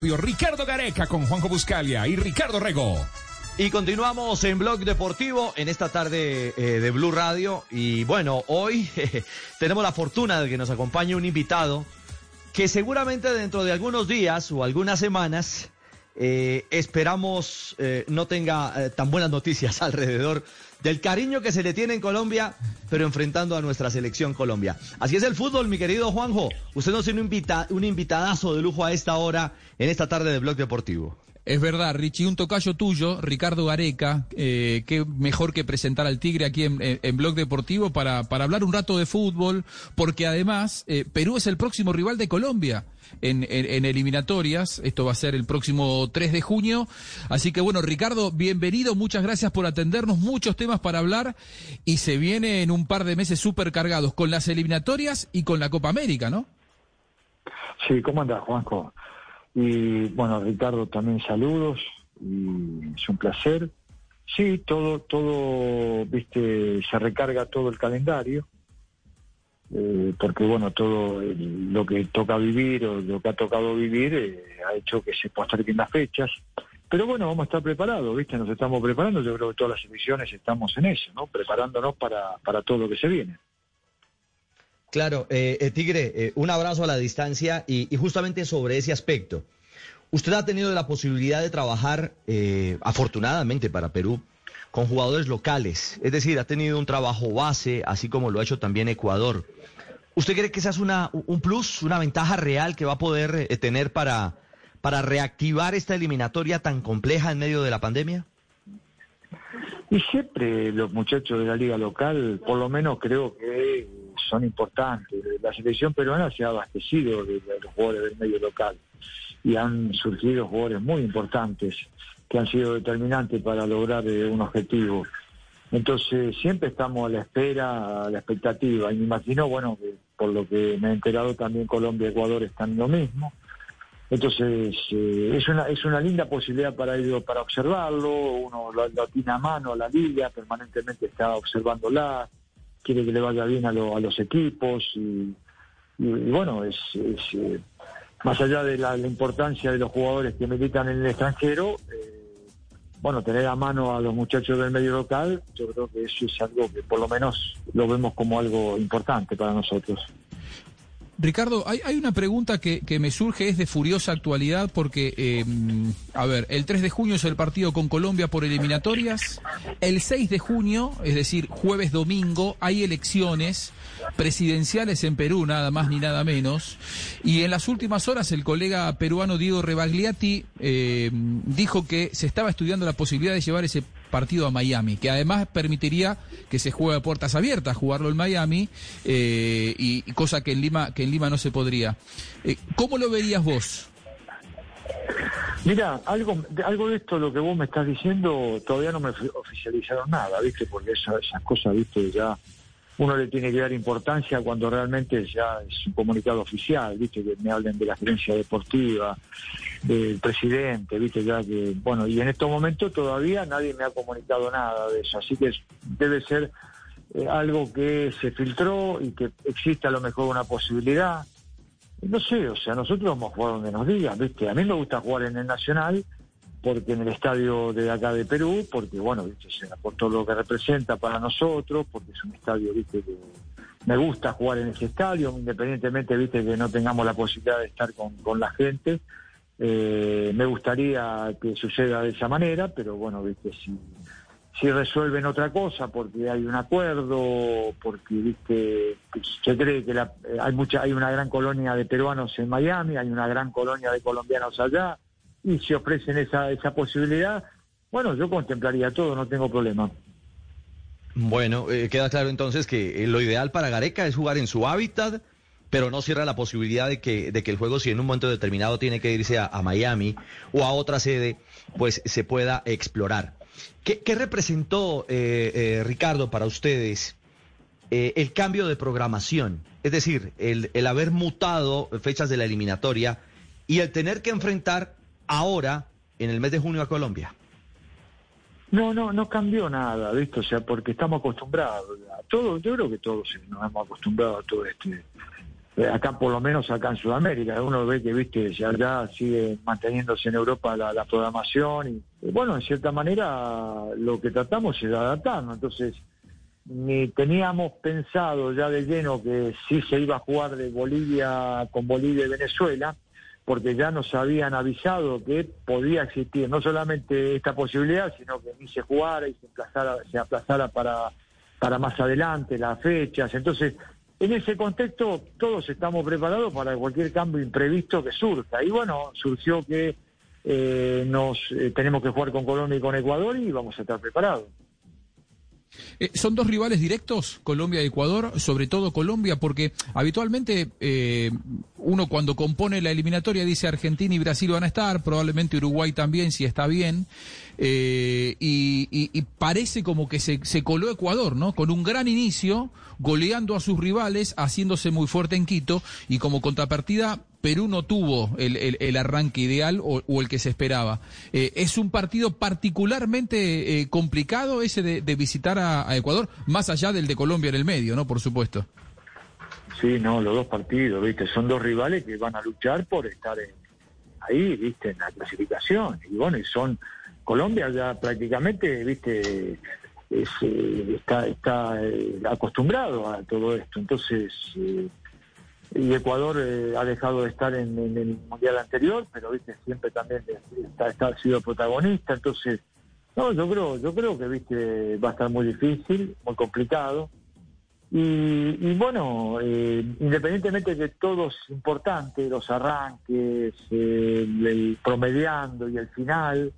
Ricardo Gareca con Juanjo Buscalia y Ricardo Rego. Y continuamos en Blog Deportivo en esta tarde eh, de Blue Radio. Y bueno, hoy tenemos la fortuna de que nos acompañe un invitado que seguramente dentro de algunos días o algunas semanas eh, esperamos eh, no tenga tan buenas noticias alrededor del cariño que se le tiene en Colombia, pero enfrentando a nuestra selección Colombia. Así es el fútbol, mi querido Juanjo. Usted nos tiene un, invita un invitadazo de lujo a esta hora, en esta tarde de Blog Deportivo. Es verdad, Richie, un tocayo tuyo, Ricardo Gareca, eh, qué mejor que presentar al Tigre aquí en, Blog Deportivo para, para, hablar un rato de fútbol, porque además eh, Perú es el próximo rival de Colombia en, eliminatorias. Esto va a ser el próximo 3 de junio. Así que bueno, Ricardo, bienvenido, muchas gracias por atendernos, muchos temas para hablar y se viene en un par de meses súper cargados con las eliminatorias y con la Copa América, ¿no? Sí, ¿cómo andas, Juanjo? Y bueno, Ricardo, también saludos y es un placer. Sí, todo, todo, viste, se recarga todo el calendario, eh, porque bueno, todo lo que toca vivir o lo que ha tocado vivir eh, ha hecho que se posterguen las fechas. Pero bueno, vamos a estar preparados, ¿viste? Nos estamos preparando, yo creo que todas las emisiones estamos en eso, ¿no? Preparándonos para, para todo lo que se viene. Claro, eh, eh, Tigre, eh, un abrazo a la distancia y, justamente sobre ese aspecto. Usted ha tenido la posibilidad de trabajar, afortunadamente para Perú, con jugadores locales, es decir, ha tenido un trabajo base, así como lo ha hecho también Ecuador. ¿Usted cree que esa es una, un plus, una ventaja real que va a poder tener para, para reactivar esta eliminatoria tan compleja en medio de la pandemia? Y siempre los muchachos de la liga local, por lo menos creo que son importantes. La selección peruana se ha abastecido de, los jugadores del medio local y han surgido jugadores muy importantes que han sido determinantes para lograr eh, un objetivo. Entonces siempre estamos a la espera, a la expectativa. Y me imagino, bueno, que por lo que me he enterado también Colombia y Ecuador están lo mismo. Entonces eh, es una es una linda posibilidad para ellos para observarlo. Uno lo, tiene a mano la liga, permanentemente está observándola quiere que le vaya bien a, los equipos y, bueno, es, eh, más allá de la, importancia de los jugadores que militan en el extranjero, eh, bueno, tener a mano a los muchachos del medio local, yo creo que eso es algo que por lo menos lo vemos como algo importante para nosotros. Ricardo, hay, una pregunta que, me surge, es de furiosa actualidad, porque, eh, a ver, el 3 de junio es el partido con Colombia por eliminatorias, el 6 de junio, es decir, jueves, domingo, hay elecciones presidenciales en Perú, nada más ni nada menos, y en las últimas horas el colega peruano Diego Rebagliati eh, dijo que se estaba estudiando la posibilidad de llevar ese partido a Miami, que además permitiría que se juegue a puertas abiertas, jugarlo en Miami, eh, y, cosa que en Lima, que en Lima no se podría. Eh, ¿Cómo lo verías vos? Mira, algo, algo de esto, lo que vos me estás diciendo, todavía no me oficializaron nada, ¿viste? Porque esas cosas, ¿viste? Ya uno le tiene que dar importancia cuando realmente ya es un comunicado oficial, viste que me hablen de la gerencia deportiva, del presidente, viste ya que, bueno, y en estos momentos todavía nadie me ha comunicado nada de eso, así que debe ser eh, algo que se filtró y que existe a lo mejor una posibilidad. No sé, o sea, nosotros vamos a jugar donde nos digan, viste, a mí me gusta jugar en el Nacional, porque en el estadio de acá de Perú, porque bueno, ¿viste? por todo lo que representa para nosotros, porque es un estadio, viste, que me gusta jugar en ese estadio, independientemente, viste, que no tengamos la posibilidad de estar con, con la gente. Eh, me gustaría que suceda de esa manera, pero bueno, viste, si, si resuelven otra cosa, porque hay un acuerdo, porque viste, se cree que la, hay mucha, hay una gran colonia de peruanos en Miami, hay una gran colonia de colombianos allá y si ofrecen esa, esa posibilidad, bueno, yo contemplaría todo, no tengo problema. Bueno, eh, queda claro entonces que eh, lo ideal para Gareca es jugar en su hábitat, pero no cierra la posibilidad de que, de que el juego, si en un momento determinado tiene que irse a, Miami o a otra sede, pues se pueda explorar. ¿Qué, representó, eh, Ricardo, para ustedes el cambio de programación? Es decir, el, el haber mutado fechas de la eliminatoria y el tener que enfrentar ahora en el mes de junio a Colombia? No, no, no cambió nada, ¿viste? O sea, porque estamos acostumbrados a todo, yo creo que todos nos hemos acostumbrado a todo este eh, acá por lo menos acá en Sudamérica. Uno ve que, viste, ya sigue manteniéndose en Europa la, programación y, bueno, en cierta manera lo que tratamos es de adaptarnos. Entonces, ni teníamos pensado ya de lleno que sí se iba a jugar de Bolivia con Bolivia y Venezuela, porque ya nos habían avisado que podía existir no solamente esta posibilidad, sino que ni se jugara y se aplazara, para, para más adelante las fechas. Entonces, en ese contexto, todos estamos preparados para cualquier cambio imprevisto que surja. Y bueno, surgió que eh, nos eh, tenemos que jugar con Colombia y con Ecuador y vamos a estar preparados. Eh, son dos rivales directos, Colombia y Ecuador, sobre todo Colombia, porque habitualmente uno cuando compone la eliminatoria dice Argentina y Brasil van a estar, probablemente Uruguay también, si está bien, y, parece como que se, se coló Ecuador, ¿no? Con un gran inicio, goleando a sus rivales, haciéndose muy fuerte en Quito y como contrapartida Perú no tuvo el, el, arranque ideal o, el que se esperaba. Eh, es un partido particularmente eh, complicado ese de, visitar a, Ecuador, más allá del de Colombia en el medio, ¿no? Por supuesto. Sí, no, los dos partidos, ¿viste? Son dos rivales que van a luchar por estar ahí, ¿viste? En la clasificación. Y bueno, y son. Colombia ya prácticamente, ¿viste? Eh, está, está eh, acostumbrado a todo esto. Entonces, y Ecuador ha dejado de estar en, el mundial anterior, pero viste siempre también está, ha sido protagonista. Entonces, no, yo creo, yo creo que viste va a estar muy difícil, muy complicado. Y, bueno, independientemente de todo es importante, los arranques, el promediando y el final,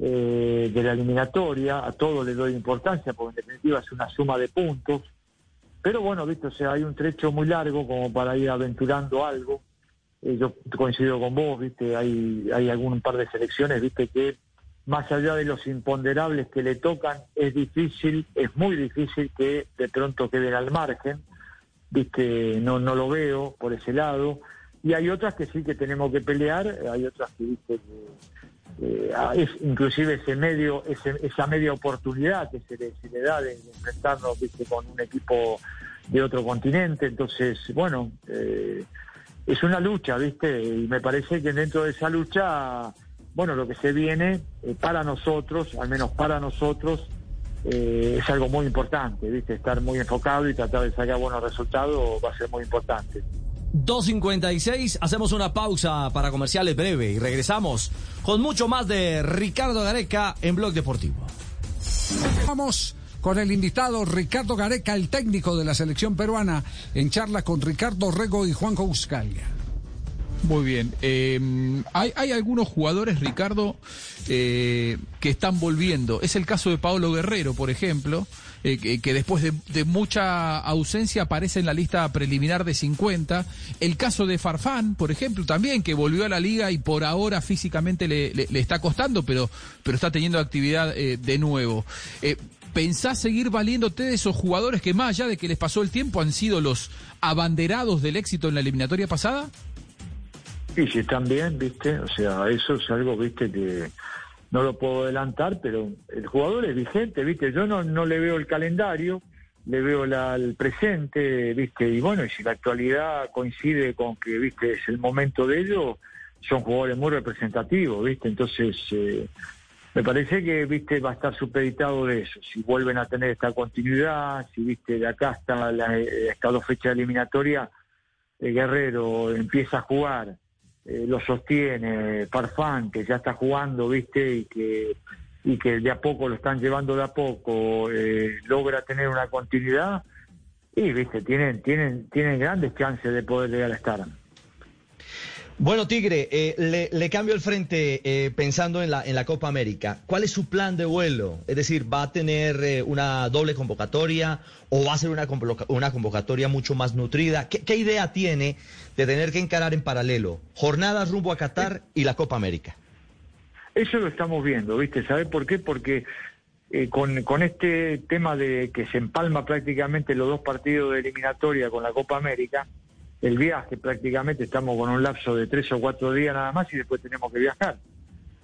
eh, de la eliminatoria, a todo le doy importancia, porque en definitiva es una suma de puntos. Pero bueno, viste, o sea, hay un trecho muy largo como para ir aventurando algo. Eh, yo coincido con vos, viste, hay, hay algún par de selecciones, viste, que más allá de los imponderables que le tocan, es difícil, es muy difícil que de pronto queden al margen, viste, no, no lo veo por ese lado. Y hay otras que sí que tenemos que pelear, hay otras que, viste, que eh, inclusive ese medio, esa media oportunidad que se le, da de, enfrentarnos con un equipo de otro continente. Entonces, bueno, eh, es una lucha, ¿viste? Y me parece que dentro de esa lucha, bueno, lo que se viene eh, para nosotros, al menos para nosotros, es algo muy importante, ¿viste? Estar muy enfocado y tratar de sacar buenos resultados va a ser muy importante. 2.56, hacemos una pausa para comerciales breve y regresamos con mucho más de Ricardo Gareca en Blog Deportivo. Vamos con el invitado Ricardo Gareca, el técnico de la selección peruana, en charla con Ricardo Rego y Juanjo Buscalia. Muy bien. Eh, hay, hay, algunos jugadores, Ricardo, eh, que están volviendo. Es el caso de Pablo Guerrero, por ejemplo, eh, que, después de, mucha ausencia aparece en la lista preliminar de 50. El caso de Farfán, por ejemplo, también, que volvió a la liga y por ahora físicamente le, le, está costando, pero, pero está teniendo actividad eh, de nuevo. Eh, ¿Pensás seguir valiéndote de esos jugadores que más allá de que les pasó el tiempo han sido los abanderados del éxito en la eliminatoria pasada? Sí, sí, están bien, viste, o sea, eso es algo, viste, que no lo puedo adelantar, pero el jugador es vigente, ¿viste? Yo no, no le veo el calendario, le veo el presente, ¿viste? Y bueno, y si la actualidad coincide con que, ¿viste? Es el momento de ello, son jugadores muy representativos, ¿viste? Entonces, eh, me parece que, ¿viste? Va a estar supeditado de eso. Si vuelven a tener esta continuidad, si, ¿viste? De acá hasta la, eh, esta dos fechas eliminatoria, el Guerrero empieza a jugar eh, lo sostiene Farfán, que ya está jugando, ¿viste? Y que, y que de a poco lo están llevando de a poco, eh, logra tener una continuidad, y, ¿viste? Tienen, tienen, tienen grandes chances de poder llegar a estar. Bueno, Tigre, eh, le, cambio el frente eh, pensando en la, en la Copa América. ¿Cuál es su plan de vuelo? Es decir, ¿va a tener eh, una doble convocatoria o va a ser una, una convocatoria mucho más nutrida? ¿Qué, idea tiene de tener que encarar en paralelo jornadas rumbo a Qatar y la Copa América? Eso lo estamos viendo, ¿viste? ¿Sabes por qué? Porque con, con este tema de que se empalma prácticamente los dos partidos de eliminatoria con la Copa América, el viaje prácticamente estamos con un lapso de tres o cuatro días nada más y después tenemos que viajar.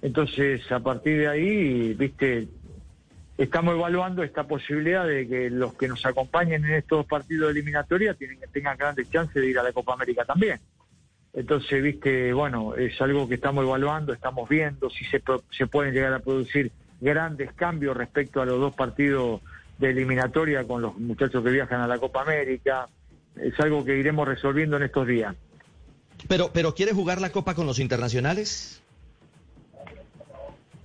Entonces, a partir de ahí, viste, estamos evaluando esta posibilidad de que los que nos acompañen en estos partidos de eliminatoria tienen, tengan grandes chances de ir a la Copa América también. Entonces, viste, bueno, es algo que estamos evaluando, estamos viendo si se, se pueden llegar a producir grandes cambios respecto a los dos partidos de eliminatoria con los muchachos que viajan a la Copa América. Es algo que iremos resolviendo en estos días. Pero, pero ¿quiere jugar la Copa con los internacionales?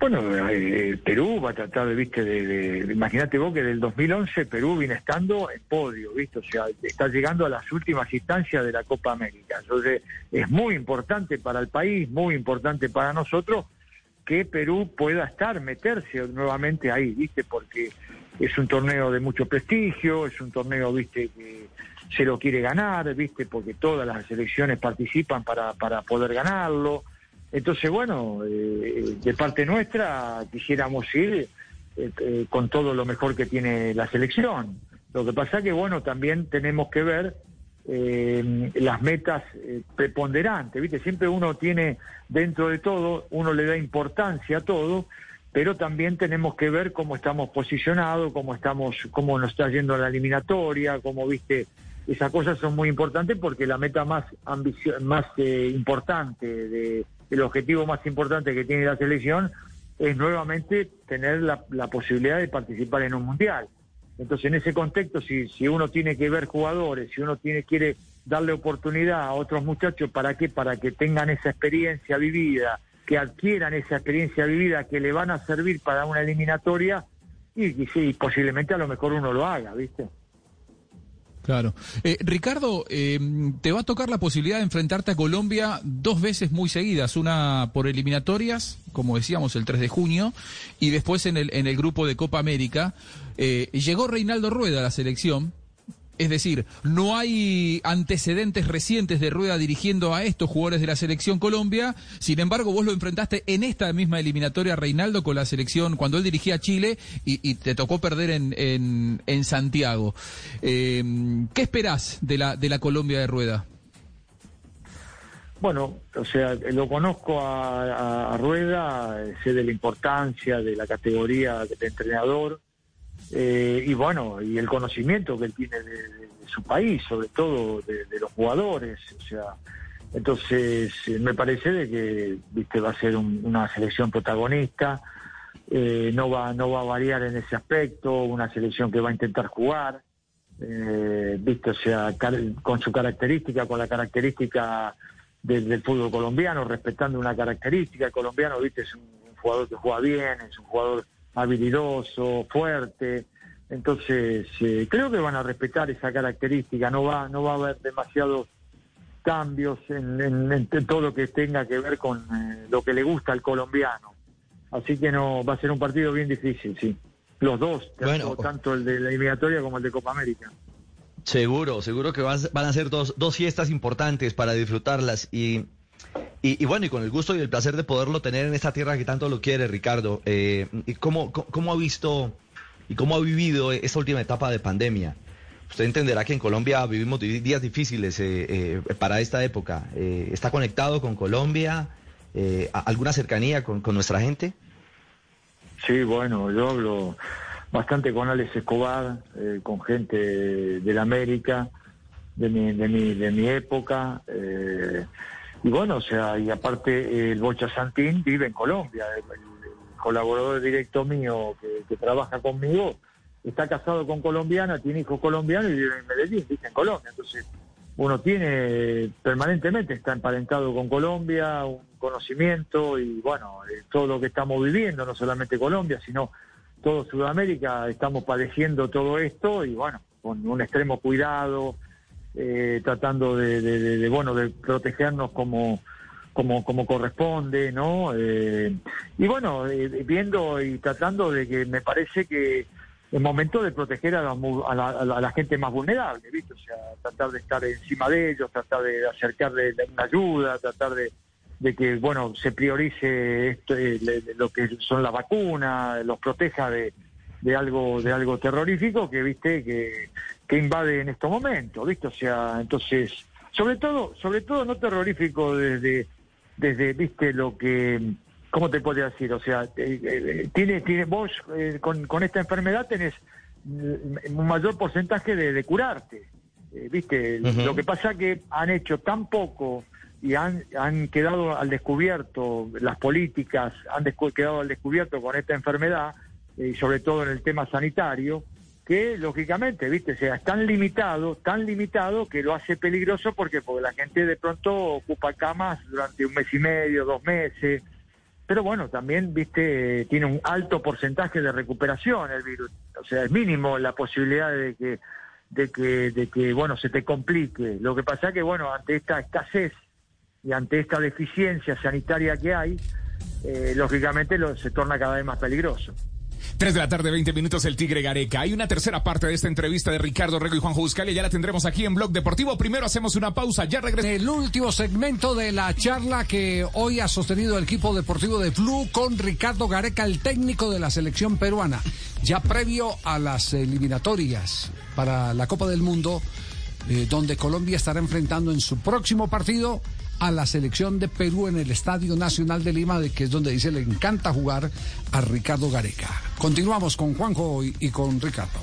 Bueno, eh, Perú va a tratar de, viste, de, imagínate vos que del 2011 Perú viene estando en podio, viste, o sea, está llegando a las últimas instancias de la Copa América. Entonces, es muy importante para el país, muy importante para nosotros que Perú pueda estar, meterse nuevamente ahí, viste, porque es un torneo de mucho prestigio, es un torneo, viste, que se lo quiere ganar, viste, porque todas las selecciones participan para, para poder ganarlo. Entonces, bueno, eh, de parte nuestra quisiéramos ir eh, eh, con todo lo mejor que tiene la selección. Lo que pasa que, bueno, también tenemos que ver las metas preponderantes, ¿viste? Siempre uno tiene, dentro de todo, uno le da importancia a todo, pero también tenemos que ver cómo estamos posicionados, cómo estamos, cómo nos está yendo la eliminatoria, cómo, viste, esas cosas son muy importantes porque la meta más más importante de el objetivo más importante que tiene la selección es nuevamente tener la, posibilidad de participar en un mundial. Entonces, en ese contexto, si, si uno tiene que ver jugadores, si uno tiene quiere darle oportunidad a otros muchachos, ¿para qué? Para que tengan esa experiencia vivida, que adquieran esa experiencia vivida que le van a servir para una eliminatoria y, y sí, posiblemente a lo mejor uno lo haga, ¿viste? Claro. Eh, Ricardo, eh, te va a tocar la posibilidad de enfrentarte a Colombia dos veces muy seguidas, una por eliminatorias, como decíamos, el 3 de junio, y después en el, en el grupo de Copa América. Eh, llegó Reinaldo Rueda a la selección, es decir, no hay antecedentes recientes de Rueda dirigiendo a estos jugadores de la selección Colombia. Sin embargo, vos lo enfrentaste en esta misma eliminatoria, Reinaldo, con la selección cuando él dirigía a Chile y, te tocó perder en, en, Santiago. Eh, ¿Qué esperás de la, de la Colombia de Rueda? Bueno, o sea, lo conozco a, Rueda, sé de la importancia de la categoría de entrenador eh, y bueno, y el conocimiento que él tiene de, su país, sobre todo de, los jugadores, o sea, entonces eh, me parece de que viste va a ser una selección protagonista, eh, no va no va a variar en ese aspecto, una selección que va a intentar jugar, viste, o sea, con su característica, con la característica del, fútbol colombiano, respetando una característica, colombiano, viste, es un jugador que juega bien, es un jugador habilidoso, fuerte. Entonces, eh, creo que van a respetar esa característica, no va, no va a haber demasiados cambios en, todo lo que tenga que ver con eh, lo que le gusta al colombiano. Así que no va a ser un partido bien difícil, sí. Los dos, tanto, el de la eliminatoria como el de Copa América. Seguro, seguro que van a ser dos, dos fiestas importantes para disfrutarlas y y, bueno, y con el gusto y el placer de poderlo tener en esta tierra que tanto lo quiere, Ricardo. Eh, ¿cómo, ¿Cómo ha visto y cómo ha vivido esta última etapa de pandemia? Usted entenderá que en Colombia vivimos días difíciles eh, eh, para esta época. ¿Está conectado con Colombia? ¿Alguna cercanía con, nuestra gente? Sí, bueno, yo hablo bastante con Alex Escobar, con gente de la América, de mi, de mi, de mi época. Y bueno, o sea, y aparte el Bocha Santín vive en Colombia, el, colaborador directo mío que, trabaja conmigo está casado con colombiana, tiene hijos colombianos y vive en Medellín, vive en Colombia. Entonces, uno tiene permanentemente, está emparentado con Colombia, un conocimiento y bueno, eh, todo lo que estamos viviendo, no solamente Colombia, sino todo Sudamérica, estamos padeciendo todo esto y bueno, con un extremo cuidado, eh, tratando de, bueno de protegernos como como como corresponde no eh, y bueno eh, viendo y tratando de que me parece que es momento de proteger a la, a la, gente más vulnerable ¿viste? o sea tratar de estar encima de ellos tratar de acercarle una ayuda tratar de, de que bueno se priorice esto, lo que son las vacunas los proteja de de algo de algo terrorífico que viste que, que invade en estos momentos viste o sea entonces sobre todo sobre todo no terrorífico desde desde viste lo que ¿cómo te podría decir? O sea, tiene, tiene, vos con, con esta enfermedad tenés mm, un mayor porcentaje de, de curarte. ¿Viste? Lo que pasa que han hecho tan poco y han, han quedado al descubierto, las políticas han quedado al descubierto con esta enfermedad, y sobre todo en el tema sanitario, que lógicamente, viste, sea, es tan limitado, tan limitado que lo hace peligroso porque, porque la gente de pronto ocupa camas durante un mes y medio, dos meses, pero bueno, también, viste, tiene un alto porcentaje de recuperación el virus, o sea, es mínimo la posibilidad de que, de que, de que, bueno, se te complique. Lo que pasa es que, bueno, ante esta escasez y ante esta deficiencia sanitaria que hay, eh, lógicamente lo, se torna cada vez más peligroso. 3 de la tarde, 20 minutos, el Tigre Gareca. Hay una tercera parte de esta entrevista de Ricardo Rego y Juan Buscalia. Ya la tendremos aquí en Blog Deportivo. Primero hacemos una pausa, ya regresamos. El último segmento de la charla que hoy ha sostenido el equipo deportivo de Flu con Ricardo Gareca, el técnico de la selección peruana. Ya previo a las eliminatorias para la Copa del Mundo, eh, donde Colombia estará enfrentando en su próximo partido a la selección de Perú en el Estadio Nacional de Lima, de que es donde dice le encanta jugar a Ricardo Gareca. Continuamos con Juanjo y, con Ricardo.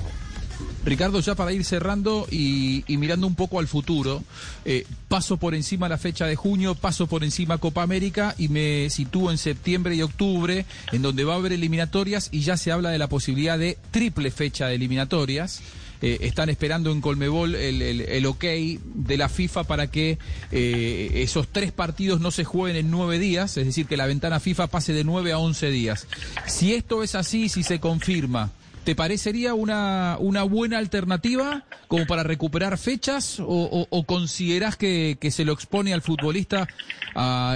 Ricardo, ya para ir cerrando y, mirando un poco al futuro, eh, paso por encima la fecha de junio, paso por encima Copa América y me sitúo en septiembre y octubre, en donde va a haber eliminatorias y ya se habla de la posibilidad de triple fecha de eliminatorias. Eh, están esperando en Colmebol el, el, ok de la FIFA para que eh, esos tres partidos no se jueguen en nueve días, es decir, que la ventana FIFA pase de nueve a once días. Si esto es así, si se confirma, ¿te parecería una, una buena alternativa como para recuperar fechas o, o, considerás que, se lo expone al futbolista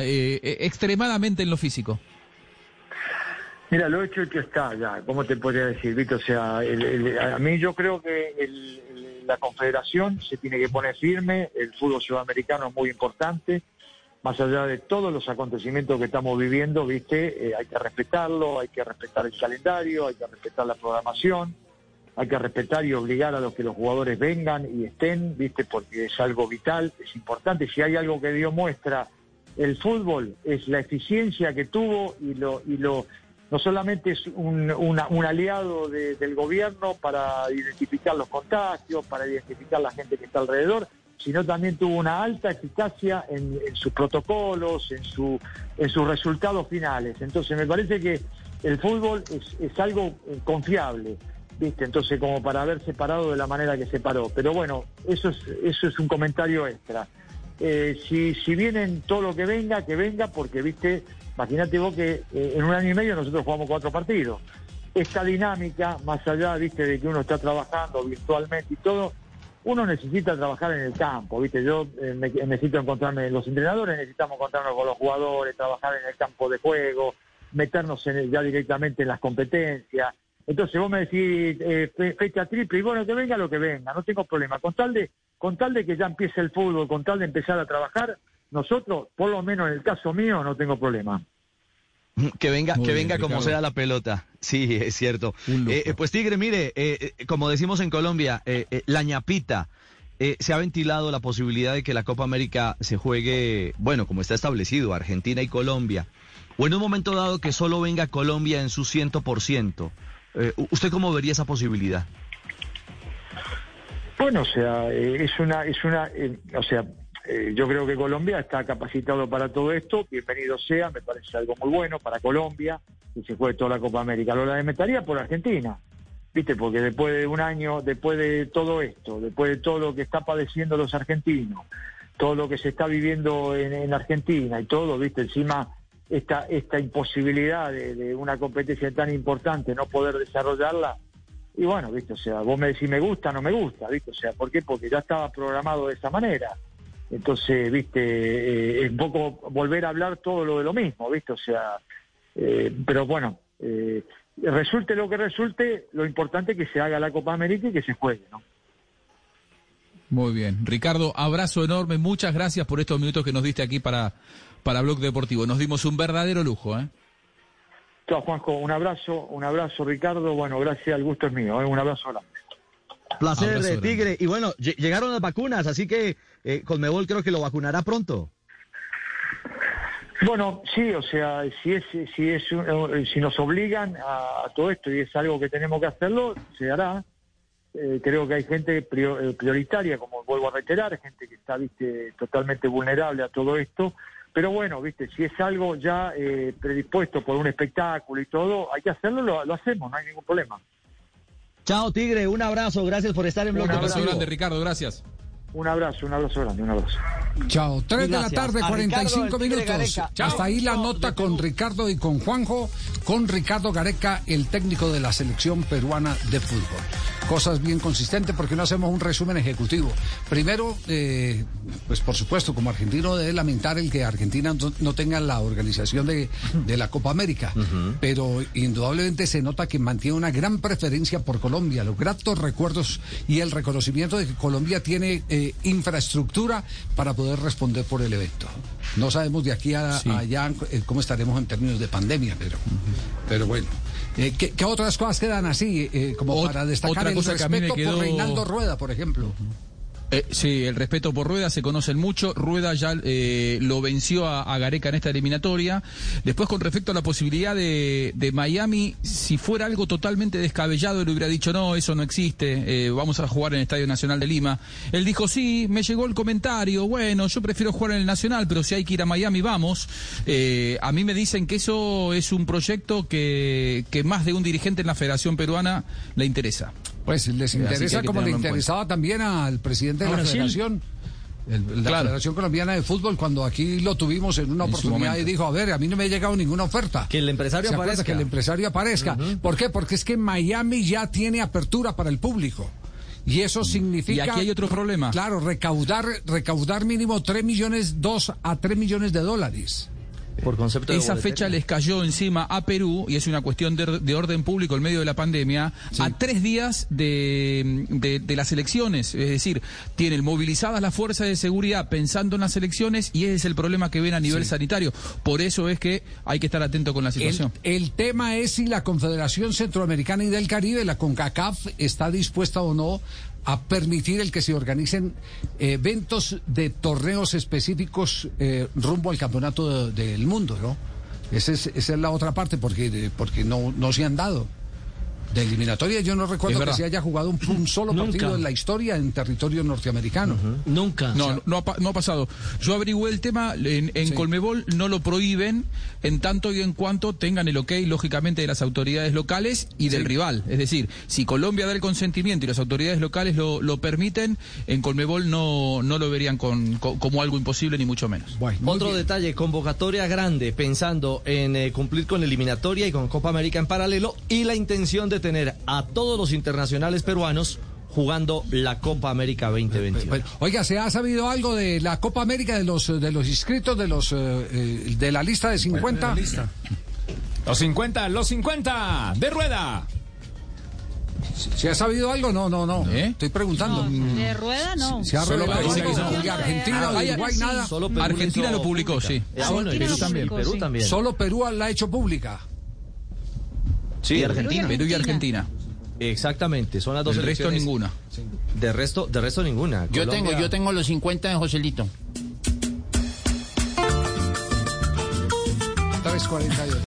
eh, extremadamente en lo físico? Mira, lo hecho que está ya, ¿cómo te podría decir, Vito? O sea, a mí yo creo que la confederación se tiene que poner firme, el fútbol sudamericano es muy importante, más allá de todos los acontecimientos que estamos viviendo, ¿viste? Eh, hay que respetarlo, hay que respetar el calendario, hay que respetar la programación, hay que respetar y obligar a los que los jugadores vengan y estén, ¿viste? Porque es algo vital, es importante. Si hay algo que dio muestra el fútbol, es la eficiencia que tuvo y lo, y lo no solamente es un, aliado del gobierno para identificar los contagios, para identificar la gente que está alrededor, sino también tuvo una alta eficacia en, sus protocolos, en, su, en sus resultados finales. Entonces me parece que el fútbol es, algo confiable, ¿viste? Entonces como para haber separado de la manera que se paró. Pero bueno, eso es, eso es un comentario extra. Eh, si, si vienen todo lo que venga, que venga, porque, viste, Imagínate vos que eh, en un año y medio nosotros jugamos cuatro partidos. Esta dinámica, más allá, viste, de que uno está trabajando virtualmente y todo, uno necesita trabajar en el campo, viste. Yo eh, necesito encontrarme, los entrenadores necesitamos encontrarnos con los jugadores, trabajar en el campo de juego, meternos en ya directamente en las competencias. Entonces vos me decís eh, fecha triple y bueno, que venga lo que venga, no tengo problema. Con tal de, con tal de que ya empiece el fútbol, con tal de empezar a trabajar, nosotros, por lo menos en el caso mío, no tengo problema. Que venga, que venga como sea la pelota. Sí, es cierto. Eh, eh, pues Tigre, mire, eh, como decimos en Colombia, la ñapita. se ha ventilado la posibilidad de que la Copa América se juegue, bueno, como está establecido, Argentina y Colombia. O en un momento dado que solo venga Colombia en su ciento por ciento. ¿Usted cómo vería esa posibilidad? Bueno, o sea, es una, es una, o sea, eh, yo creo que Colombia está capacitado para todo esto, bienvenido sea, me parece algo muy bueno para Colombia, que se juegue toda la Copa América. Lo lamentaría por Argentina, ¿viste? Porque después de un año, después de todo esto, después de todo lo que está padeciendo los argentinos, todo lo que se está viviendo en, Argentina y todo, ¿viste? Encima esta, esta imposibilidad de, de, una competencia tan importante, no poder desarrollarla. Y bueno, ¿viste? O sea, vos me decís me gusta, no me gusta, ¿viste? O sea, ¿por qué? Porque ya estaba programado de esa manera. Entonces, viste, eh, es un poco volver a hablar todo lo de lo mismo, viste, o sea, eh, pero bueno, eh, resulte lo que resulte, lo importante es que se haga la Copa América y que se juegue, ¿no? Muy bien. Ricardo, abrazo enorme, muchas gracias por estos minutos que nos diste aquí para, para Blog Deportivo. Nos dimos un verdadero lujo, ¿eh? Chao, Juanjo, un abrazo, un abrazo, Ricardo. Bueno, gracias, el gusto es mío, un abrazo grande. Placer, Tigre. Y bueno, llegaron las vacunas, así que eh, Conmebol creo que lo vacunará pronto. Bueno, sí, o sea, si es, si es, un- si nos obligan a, todo esto y es algo que tenemos que hacerlo, se hará. Eh, creo que hay gente eh, prioritaria, como vuelvo a reiterar, gente que está, viste, totalmente vulnerable a todo esto. Pero bueno, viste, si es algo ya eh, predispuesto por un espectáculo y todo, hay que hacerlo, lo, lo hacemos, no hay ningún problema. Chao, Tigre, un abrazo, gracias por estar en Blog Un abrazo grande, Ricardo, gracias. Un abrazo, un abrazo grande, un abrazo. Chao, 3 de la tarde, A 45 Ricardo, el Tigre minutos. Hasta ahí la nota con. Ricardo y con Juanjo, con Ricardo Gareca, el técnico de la selección peruana de fútbol. Cosas bien consistentes porque no hacemos un resumen ejecutivo. Primero, eh, pues por supuesto, como argentino debe lamentar el que Argentina no, no tenga la organización de, de la Copa América, pero indudablemente se nota que mantiene una gran preferencia por Colombia, los gratos recuerdos y el reconocimiento de que Colombia tiene eh, infraestructura para poder responder por el evento. No sabemos de aquí a, Sí. a allá eh, cómo estaremos en términos de pandemia, pero, pero bueno. Eh, ¿qué, qué otras cosas quedan así, eh, como Ot- para destacar otra el cosa que a mí me respeto quedó- por Reinaldo Rueda, por ejemplo? Eh, sí, el respeto por Rueda, se conocen mucho. Rueda ya eh, lo venció a, Gareca en esta eliminatoria. Después, con respecto a la posibilidad de, de Miami, si fuera algo totalmente descabellado, él hubiera dicho, no, eso no existe, eh, vamos a jugar en el Estadio Nacional de Lima. Él dijo, sí, me llegó el comentario, bueno, yo prefiero jugar en el Nacional, pero si hay que ir a Miami, vamos. Eh, a mí me dicen que eso es un proyecto que más de un dirigente en la Federación Peruana le interesa. Pues les que interesa que como le interesaba también al presidente de ¿A la? Federación. el- la Claro. Federación Colombiana de Fútbol, cuando aquí lo tuvimos en una En oportunidad y dijo, a ver, a mí no me ha llegado ninguna oferta. Que el empresario aparezca. Que el empresario aparezca. ¿Por qué? Porque es que Miami ya tiene apertura para el público. Y eso significa... Y aquí hay otro problema. Claro, recaudar, recaudar mínimo 3 millones, 2 a 3 millones de dólares. Por concepto de Esa boletería. fecha les cayó encima a Perú, y es una cuestión de, de orden público en medio de la pandemia, a tres días de, de- de las elecciones. Es decir, tienen movilizadas las fuerzas de seguridad pensando en las elecciones y ese es el problema que ven a nivel sanitario. Por eso es que hay que estar atento con la El, situación. el tema es si la Confederación Centroamericana y del Caribe, la CONCACAF, está dispuesta o no a permitir el que se organicen eventos de torneos específicos eh, rumbo al campeonato de- del mundo, ¿no? Esa es, esa es la otra parte, porque, porque no, no se han dado. De eliminatoria yo no recuerdo que se haya jugado un, un solo Nunca. partido en la historia en territorio norteamericano. Nunca. No, no ha, pa- no ha pasado. Yo averigüé el tema, en, en Sí. Colmebol no lo prohíben en tanto y en cuanto tengan el ok, lógicamente, de las autoridades locales y del rival. Es decir, si Colombia da el consentimiento y las autoridades locales lo, lo permiten, en Colmebol no, no lo verían con, como algo imposible, ni mucho menos. Bueno, Otro bien. detalle, convocatoria grande, pensando en eh, cumplir con eliminatoria y con Copa América en paralelo y la intención de tener a todos los internacionales peruanos jugando la Copa América 2021. Bueno, oiga, ¿se ha sabido algo de la Copa América de los de los inscritos de los eh, eh, de la lista de 50? Los 50, los 50 de rueda. ¿Se ha sabido algo? No, no, no. ¿Eh? Estoy preguntando. De rueda no. ¿Se ha Solo Perú de Argentina o Ah, Uruguay? sí. Nada. Solo Perú Argentina lo publicó, pública. sí. Ah, bueno, y Argentina Perú lo también. publicó, Perú sí. también. Solo Perú la ha hecho pública. Sí, Argentina. Perú y Argentina. Exactamente, son las dos El resto ninguna. De resto, de resto ninguna. Yo Colombia- tengo, yo tengo los 50 de Joselito. 3.48.